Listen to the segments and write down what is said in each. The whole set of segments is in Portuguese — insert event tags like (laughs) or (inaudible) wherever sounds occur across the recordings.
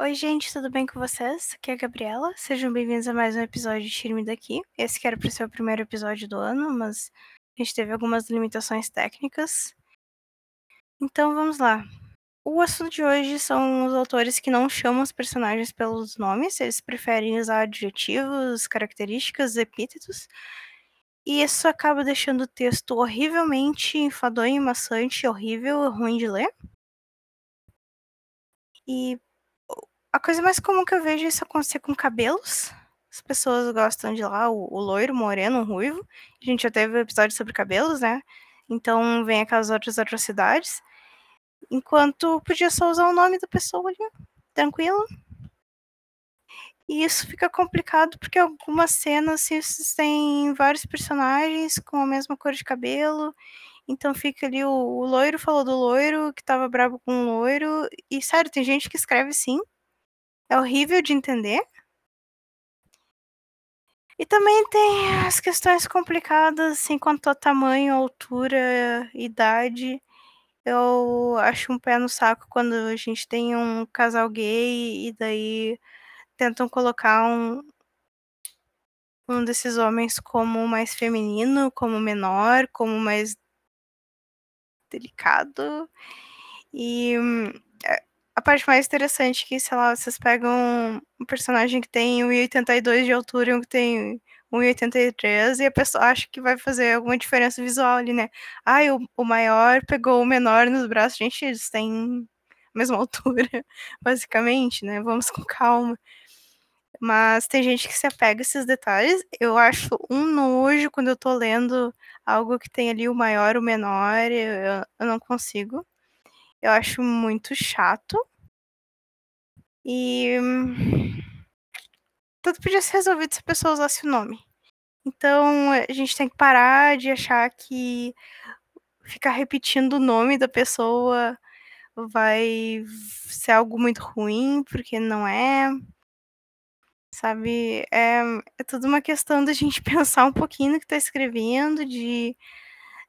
Oi, gente, tudo bem com vocês? Aqui é a Gabriela. Sejam bem-vindos a mais um episódio de Tire-me Daqui. Esse que era para ser o primeiro episódio do ano, mas a gente teve algumas limitações técnicas. Então vamos lá. O assunto de hoje são os autores que não chamam os personagens pelos nomes, eles preferem usar adjetivos, características, epítetos. E isso acaba deixando o texto horrivelmente enfadonho, maçante, horrível, ruim de ler. E a coisa mais comum que eu vejo é isso acontecer com cabelos. As pessoas gostam de lá o, o loiro, o moreno, o ruivo. A gente já teve um episódio sobre cabelos, né? Então vem aquelas outras atrocidades. Enquanto podia só usar o nome da pessoa ali, tranquilo. E isso fica complicado porque algumas cenas assim, têm vários personagens com a mesma cor de cabelo. Então fica ali o, o loiro falou do loiro que tava bravo com o loiro. E sério, tem gente que escreve sim. É horrível de entender. E também tem as questões complicadas assim, quanto a tamanho, altura, idade. Eu acho um pé no saco quando a gente tem um casal gay e daí tentam colocar um, um desses homens como mais feminino, como menor, como mais delicado. E a parte mais interessante é que, sei lá, vocês pegam um personagem que tem 1,82 de altura e um que tem 1,83 e a pessoa acha que vai fazer alguma diferença visual ali, né? Ai, o, o maior pegou o menor nos braços. Gente, eles têm a mesma (laughs) altura, basicamente, né? Vamos com calma. Mas tem gente que se apega a esses detalhes. Eu acho um nojo quando eu tô lendo algo que tem ali o maior, o menor, eu, eu não consigo. Eu acho muito chato. E tudo podia ser resolvido se a pessoa usasse o nome. Então a gente tem que parar de achar que ficar repetindo o nome da pessoa vai ser algo muito ruim, porque não é. Sabe? É, é tudo uma questão da gente (laughs) pensar um pouquinho no que tá escrevendo, de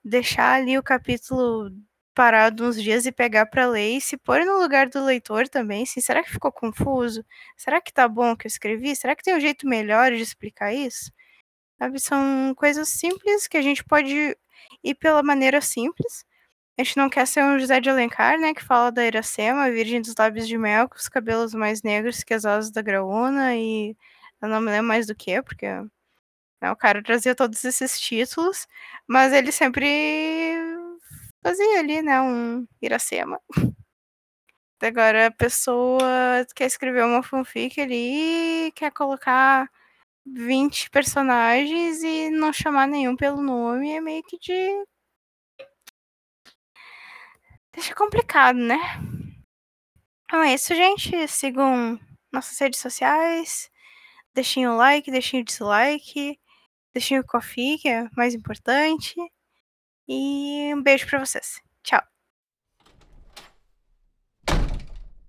deixar ali o capítulo parado uns dias e pegar para ler e se pôr no lugar do leitor também, assim, será que ficou confuso? Será que tá bom o que eu escrevi? Será que tem um jeito melhor de explicar isso? Sabe, são coisas simples que a gente pode ir pela maneira simples. A gente não quer ser um José de Alencar, né, que fala da Iracema, virgem dos lábios de mel, com os cabelos mais negros que as asas da graúna e eu não me lembro mais do que, porque né, o cara trazia todos esses títulos, mas ele sempre fazia ali, né, um Iracema. (laughs) Agora a pessoa quer escrever uma fanfic ali, quer colocar 20 personagens e não chamar nenhum pelo nome, é meio que de. Deixa complicado, né? Então é isso, gente. Sigam nossas redes sociais. Deixem o like, deixem o dislike. Deixem o coffee, que é mais importante. E um beijo para vocês. Tchau.